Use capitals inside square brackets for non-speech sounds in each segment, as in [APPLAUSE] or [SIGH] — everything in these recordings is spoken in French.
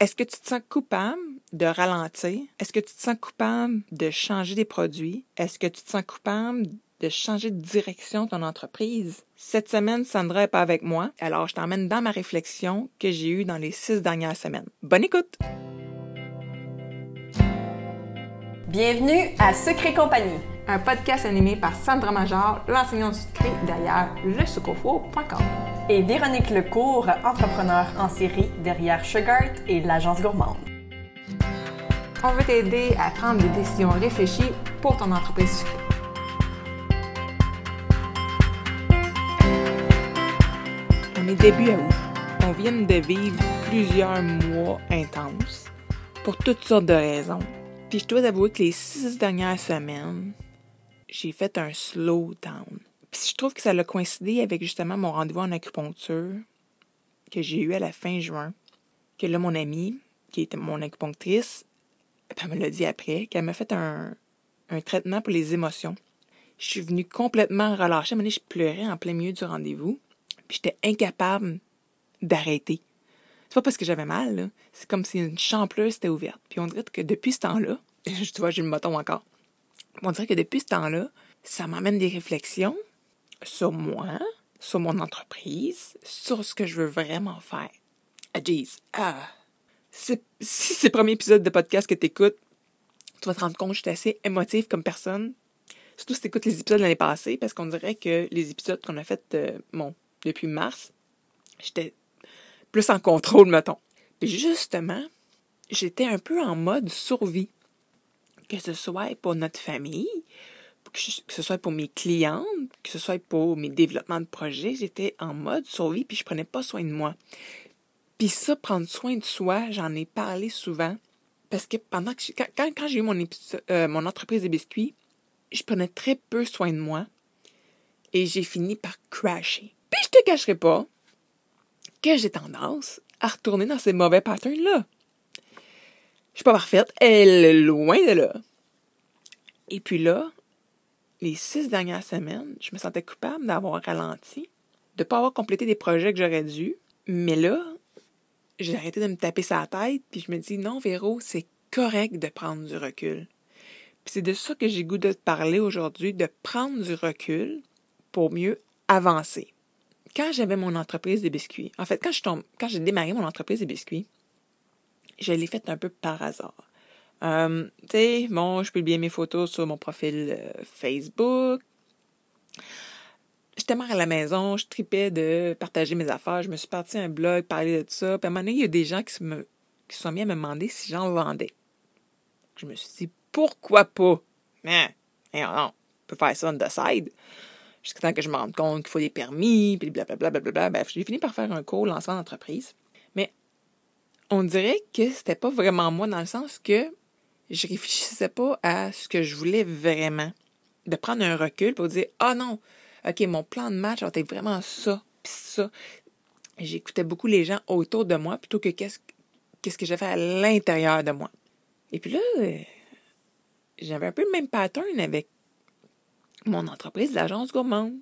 Est-ce que tu te sens coupable de ralentir? Est-ce que tu te sens coupable de changer des produits? Est-ce que tu te sens coupable de changer de direction ton entreprise? Cette semaine, Sandra n'est pas avec moi, alors je t'emmène dans ma réflexion que j'ai eue dans les six dernières semaines. Bonne écoute! Bienvenue à Secret Compagnie, un podcast animé par Sandra Major, l'enseignante du secret derrière lesucofo.com. Et Véronique Lecourt, entrepreneur en série derrière Sugart et l'agence gourmande. On veut t'aider à prendre des décisions réfléchies pour ton entreprise sucrée. On est début août. On vient de vivre plusieurs mois intenses pour toutes sortes de raisons. Puis je dois avouer que les six dernières semaines, j'ai fait un slow down. Puis je trouve que ça a coïncidé avec justement mon rendez-vous en acupuncture que j'ai eu à la fin juin. Que là, mon amie, qui était mon acupunctrice, elle me l'a dit après, qu'elle m'a fait un, un, traitement pour les émotions. Je suis venue complètement relâcher. À un je pleurais en plein milieu du rendez-vous. Puis j'étais incapable d'arrêter. C'est pas parce que j'avais mal, C'est comme si une champleuse était ouverte. Puis on dirait que depuis ce temps-là, [LAUGHS] tu vois, j'ai le moton encore. On dirait que depuis ce temps-là, ça m'amène des réflexions sur moi, sur mon entreprise, sur ce que je veux vraiment faire. Ah, jeez. Ah. Si c'est le premier épisode de podcast que tu écoutes, tu vas te rendre compte que je suis assez émotive comme personne. Surtout si tu écoutes les épisodes de l'année passée, parce qu'on dirait que les épisodes qu'on a fait, euh, depuis mars, j'étais plus en contrôle, mettons. Puis justement, j'étais un peu en mode survie. Que ce soit pour notre famille, que ce soit pour mes clientes, que ce soit pour mes développements de projets, j'étais en mode survie, puis je prenais pas soin de moi. Puis ça, prendre soin de soi, j'en ai parlé souvent. Parce que pendant que quand, quand j'ai eu mon, euh, entreprise de biscuits, je prenais très peu soin de moi. Et j'ai fini par crasher. Puis je te cacherai pas, que j'ai tendance à retourner dans ces mauvais patterns-là. Je suis pas parfaite, elle est loin de là. Et puis là, les six dernières semaines, je me sentais coupable d'avoir ralenti, de ne pas avoir complété des projets que j'aurais dû. Mais là, j'ai arrêté de me taper sa tête, puis je me dis, non, Véro, c'est correct de prendre du recul. Puis c'est de ça que j'ai goût de te parler aujourd'hui, de prendre du recul pour mieux avancer quand j'avais mon entreprise de biscuits, en fait, quand je tombe, quand j'ai démarré mon entreprise de biscuits, je l'ai faite un peu par hasard. Euh, tu sais, bon, je publiais mes photos sur mon profil euh, Facebook. J'étais mère à la maison, je tripais de partager mes affaires. Je me suis parti un blog, parler de ça. Puis à un moment donné, il y a des gens qui se, me, qui sont mis à me demander si j'en vendais. Je me suis dit, pourquoi pas? Mais, on peut faire ça on the side jusqu'à temps que je me rende compte qu'il faut des permis, puis blablabla. Bla, Bref, j'ai fini par faire un cours lancement d'entreprise. Mais on dirait que c'était pas vraiment moi dans le sens que je réfléchissais pas à ce que je voulais vraiment. De prendre un recul pour dire Ah non, OK, mon plan de match être vraiment ça, puis ça. J'écoutais beaucoup les gens autour de moi plutôt que qu'est-ce, qu'est-ce que j'avais à l'intérieur de moi. Et puis là, j'avais un peu le même pattern avec mon entreprise, l'agence gourmande.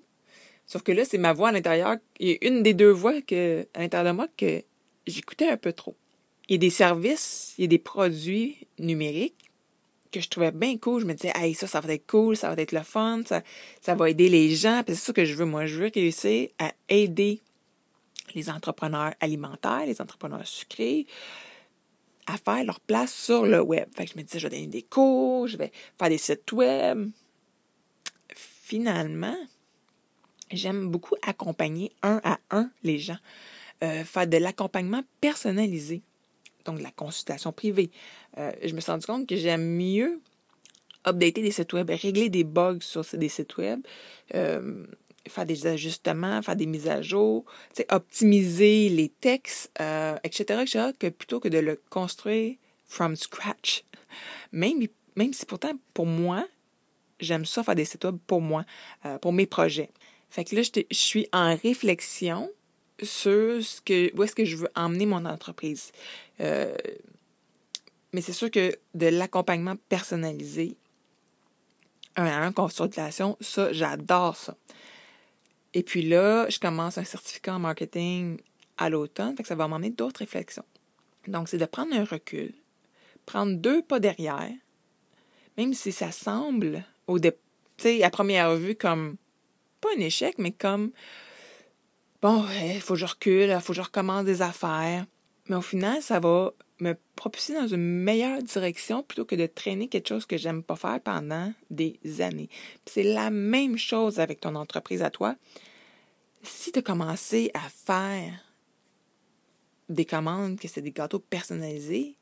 Sauf que là, c'est ma voix à l'intérieur. A une des deux voix que, à l'intérieur de moi que j'écoutais un peu trop. Il y a des services, il y a des produits numériques que je trouvais bien cool. Je me disais, hey, ça, ça va être cool, ça va être le fun, ça, ça va aider les gens. c'est ça que je veux. Moi, je veux réussir à aider les entrepreneurs alimentaires, les entrepreneurs sucrés, à faire leur place sur le web. Fait que je me disais, je vais donner des cours, je vais faire des sites web, finalement, j'aime beaucoup accompagner un à un les gens, euh, faire de l'accompagnement personnalisé, donc de la consultation privée. Euh, je me suis rendu compte que j'aime mieux updater des sites web, régler des bugs sur des sites web, euh, faire des ajustements, faire des mises à jour, optimiser les textes, etc., etc., plutôt que de le construire from scratch. Même, même si pourtant, pour moi, j'aime ça faire des sites web pour moi, euh, pour mes projets. Fait que là, je, suis en réflexion sur ce que, où est-ce que je veux emmener mon entreprise. Euh, mais c'est sûr que de l'accompagnement personnalisé, un à un, consultation, ça, j'adore ça. Et puis là, je commence un certificat en marketing à l'automne, fait que ça va m'emmener d'autres réflexions. Donc, c'est de prendre un recul, prendre deux pas derrière, même si ça semble, au dé à première vue, comme pas un échec, mais comme bon, il faut que je recule, il faut que je recommence des affaires. Mais au final, ça va me propulser dans une meilleure direction plutôt que de traîner quelque chose que j'aime pas faire pendant des années. C'est la même chose avec ton entreprise à toi. Si tu as commencé à faire des commandes, que c'est des gâteaux personnalisés,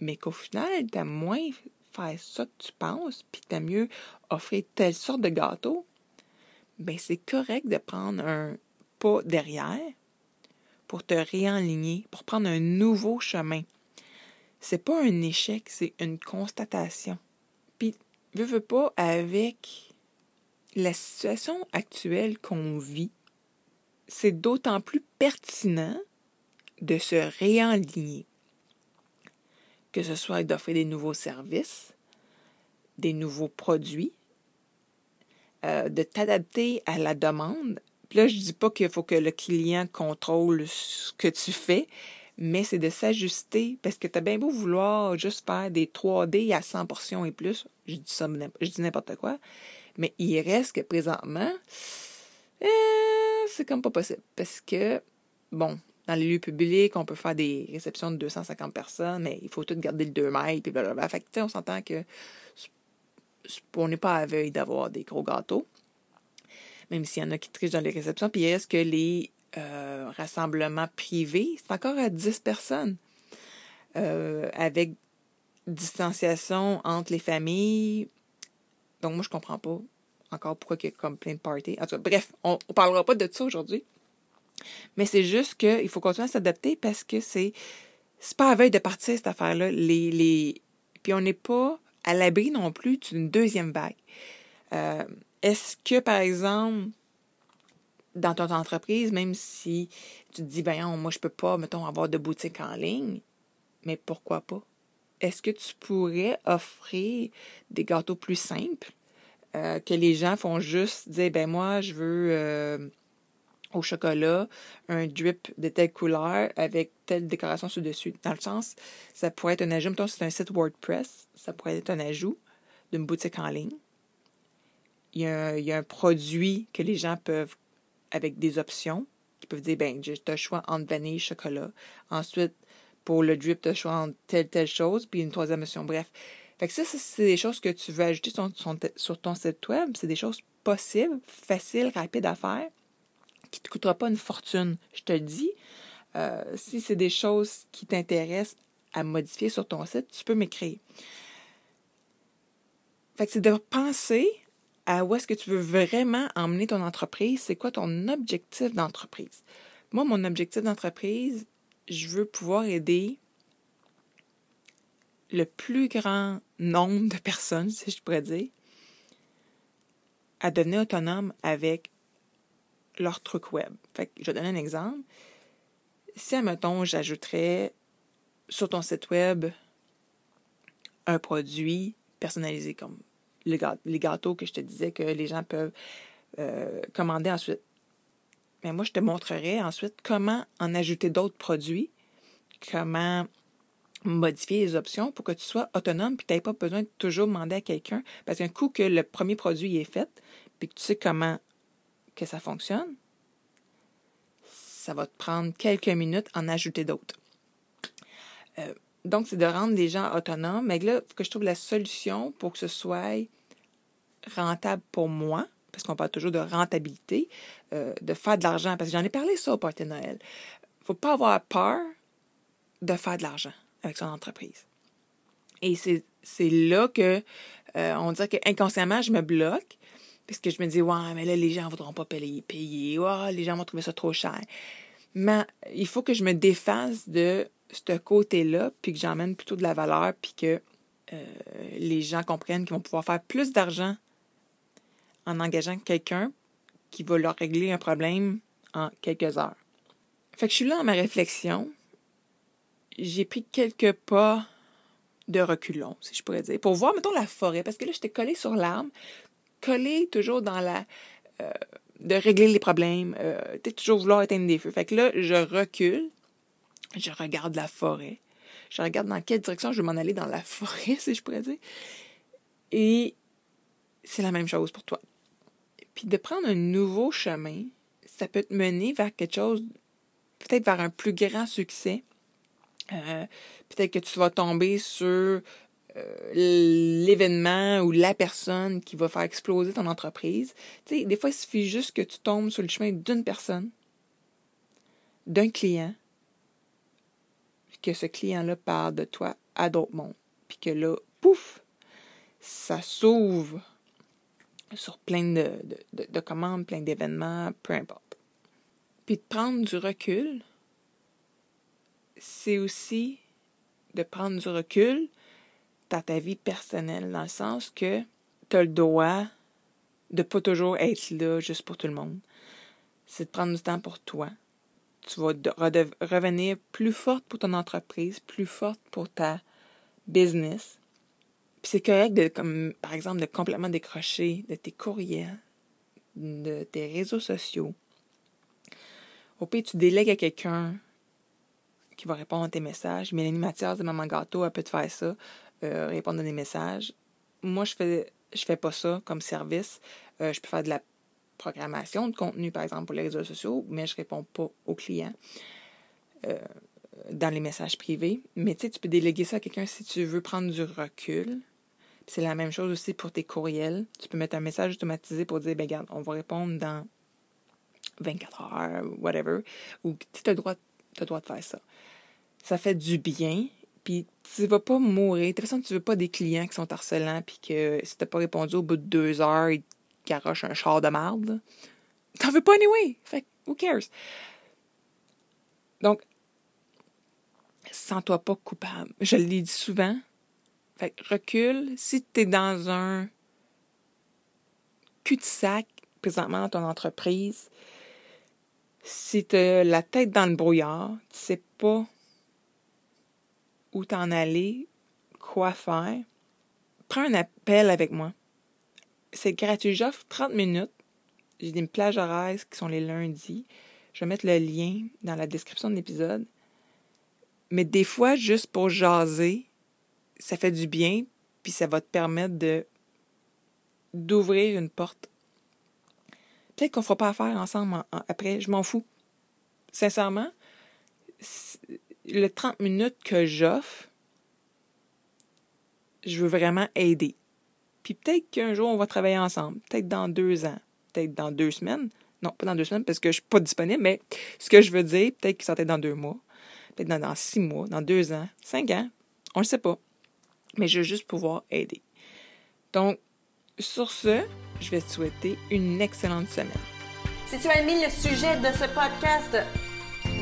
mais qu'au final, tu as moins faire ça que tu penses, puis as mieux offrir telle sorte de gâteau, ben c'est correct de prendre un pas derrière pour te réaligner, pour prendre un nouveau chemin. C'est pas un échec, c'est une constatation. Puis, veux, veux pas, avec la situation actuelle qu'on vit, c'est d'autant plus pertinent de se réaligner. Que ce soit d'offrir des nouveaux services, des nouveaux produits, euh, de t'adapter à la demande. Puis là, je dis pas qu'il faut que le client contrôle ce que tu fais, mais c'est de s'ajuster parce que tu as bien beau vouloir juste faire des 3D à 100 portions et plus. Je dis ça, je dis n'importe quoi. Mais il reste que présentement, euh, c'est comme pas possible parce que, bon, dans les lieux publics, on peut faire des réceptions de 250 personnes, mais il faut tout garder le 2 mètres, puis blablabla. Fait que, on s'entend que on n'est pas à veille d'avoir des gros gâteaux, même s'il y en a qui trichent dans les réceptions. Puis est-ce que les euh, rassemblements privés, c'est encore à 10 personnes, euh, avec distanciation entre les familles? Donc, moi, je comprends pas encore pourquoi il y a comme plein de parties. En tout cas, bref, on ne parlera pas de ça aujourd'hui. Mais c'est juste qu'il faut continuer à s'adapter parce que c'est pas à veille de partir cette affaire-là. Les, les... Puis on n'est pas à l'abri non plus d'une deuxième vague. Euh, est-ce que, par exemple, dans ton entreprise, même si tu te dis, ben moi, je peux pas, mettons, avoir de boutique en ligne, mais pourquoi pas? Est-ce que tu pourrais offrir des gâteaux plus simples euh, que les gens font juste dire, ben moi, je veux euh, au chocolat, un drip de telle couleur avec telle décoration sur dessus. Dans le sens, ça pourrait être un ajout, mettons, c'est un site WordPress, ça pourrait être un ajout d'une boutique en ligne. Il y, a, un produit que les gens peuvent, avec des options, qui peuvent dire, ben, j'ai le choix entre vanille et chocolat. Ensuite, pour le drip, tu as le choix entre telle, telle chose, puis une troisième option. Bref. Fait que ça, c'est des choses que tu veux ajouter sur ton site web. C'est des choses possibles, faciles, rapides à faire qui ne te coûtera pas une fortune. Je te le dis, euh, si c'est des choses qui t'intéressent à modifier sur ton site, tu peux m'écrire. Fait que c'est de penser à où est-ce que tu veux vraiment emmener ton entreprise, c'est quoi ton objectif d'entreprise. Moi, mon objectif d'entreprise, je veux pouvoir aider le plus grand nombre de personnes, [LAUGHS] si je pourrais dire, à devenir autonome avec leur truc web. Fait que je vais donner un exemple. Si, admettons, j'ajouterais sur ton site web un produit personnalisé comme les gâteaux que je te disais que les gens peuvent euh, commander ensuite. Mais moi, je te montrerai ensuite comment en ajouter d'autres produits, comment modifier les options pour que tu sois autonome et tu n'aies pas besoin de toujours demander à quelqu'un. Parce qu'un coup que le premier produit est fait, puis que tu sais comment que ça fonctionne, ça va te prendre quelques minutes en ajouter d'autres. Euh, donc, c'est de rendre les gens autonomes. Mais là, il faut que je trouve la solution pour que ce soit rentable pour moi, parce qu'on parle toujours de rentabilité, euh, de faire de l'argent. Parce que j'en ai parlé ça au party Noël. Il ne faut pas avoir peur de faire de l'argent avec son entreprise. Et c'est là que euh, on dirait qu'inconsciemment, je me bloque parce que je me dis, ouais, mais là, les gens ne voudront pas payer. payer. les gens vont trouver ça trop cher. Mais il faut que je me défasse de ce côté-là, puis que j'emmène plutôt de la valeur, puis que euh, les gens comprennent qu'ils vont pouvoir faire plus d'argent en engageant quelqu'un qui va leur régler un problème en quelques heures. Fait que je suis là dans ma réflexion. J'ai pris quelques pas de reculons, si je pourrais dire, pour voir, mettons, la forêt. Parce que là, j'étais collée sur l'arbre, coller toujours dans la. Euh, de régler les problèmes, euh, toujours vouloir éteindre des feux. Fait que là, je recule, je regarde la forêt. Je regarde dans quelle direction je vais m'en aller dans la [LAUGHS] forêt, si je pourrais dire. Et c'est la même chose pour toi. Puis de prendre un nouveau chemin, ça peut te mener vers quelque chose, peut-être vers un plus grand succès. Euh, peut-être que tu vas tomber sur l'événement ou la personne qui va faire exploser ton entreprise. Tu sais, des fois, il suffit juste que tu tombes sur le chemin d'une personne, d'un client, que ce client-là parle de toi à d'autres mondes. Puis que là, pouf, ça s'ouvre sur plein de, de, commandes, plein d'événements, peu importe. Puis de prendre du recul, c'est aussi de prendre du recul dans ta vie personnelle, dans le sens que tu as le droit de pas toujours être là juste pour tout le monde. C'est de prendre du temps pour toi. Tu vas revenir plus forte pour ton entreprise, plus forte pour ta business. Puis c'est correct de, comme, par exemple, de complètement décrocher de tes courriels, de tes réseaux sociaux. Au pire, tu délègues à quelqu'un qui va répondre à tes messages. Mélanie Mathias de Maman Gâteau, elle peut te faire ça, euh, répondre à des messages. Moi, je fais, je fais pas ça comme service. Euh, je peux faire de la programmation de contenu, par exemple, pour les réseaux sociaux, mais je réponds pas aux clients. Euh, dans les messages privés. Mais tu sais, tu peux déléguer ça à quelqu'un si tu veux prendre du recul, c'est la même chose aussi pour tes courriels. Tu peux mettre un message automatisé pour dire, ben regarde, on va répondre dans 24 heures, whatever. Ou tu as le as droit de faire ça. Ça fait du bien. Puis tu vas pas mourir. De toute façon, tu veux pas des clients qui sont harcelants puis que si t'as pas répondu au bout de deux heures, ils garochent un char de marde. T'en veux pas anyway. Fait who cares? Donc, sens-toi pas coupable. Je le dis souvent, fait recule. Si tu es dans un cul-de-sac présentement dans ton entreprise, si tu as la tête dans le brouillard, tu sais pas où t'en aller, quoi faire, prends un appel avec moi. C'est gratuit. J'offre 30 minutes. J'ai des plages horaires qui sont les lundis. Je vais mettre le lien dans la description de l'épisode. Mais des fois, juste pour jaser, ça fait du bien, puis ça va te permettre de d'ouvrir une porte. Peut-être qu'on ne fera pas affaire ensemble après, je m'en fous. Sincèrement, le 30 minutes que j'offre, je veux vraiment aider. Puis peut-être qu'un jour, on va travailler ensemble. Peut-être dans deux ans. Peut-être dans deux semaines. Non, pas dans deux semaines parce que je suis pas disponible, mais ce que je veux dire, peut-être que ça être dans deux mois. Peut-être dans, dans, six mois, dans deux ans, cinq ans. On ne sait pas mais je veux juste pouvoir aider. Donc, sur ce, je vais te souhaiter une excellente semaine. Si tu as aimé le sujet de ce podcast,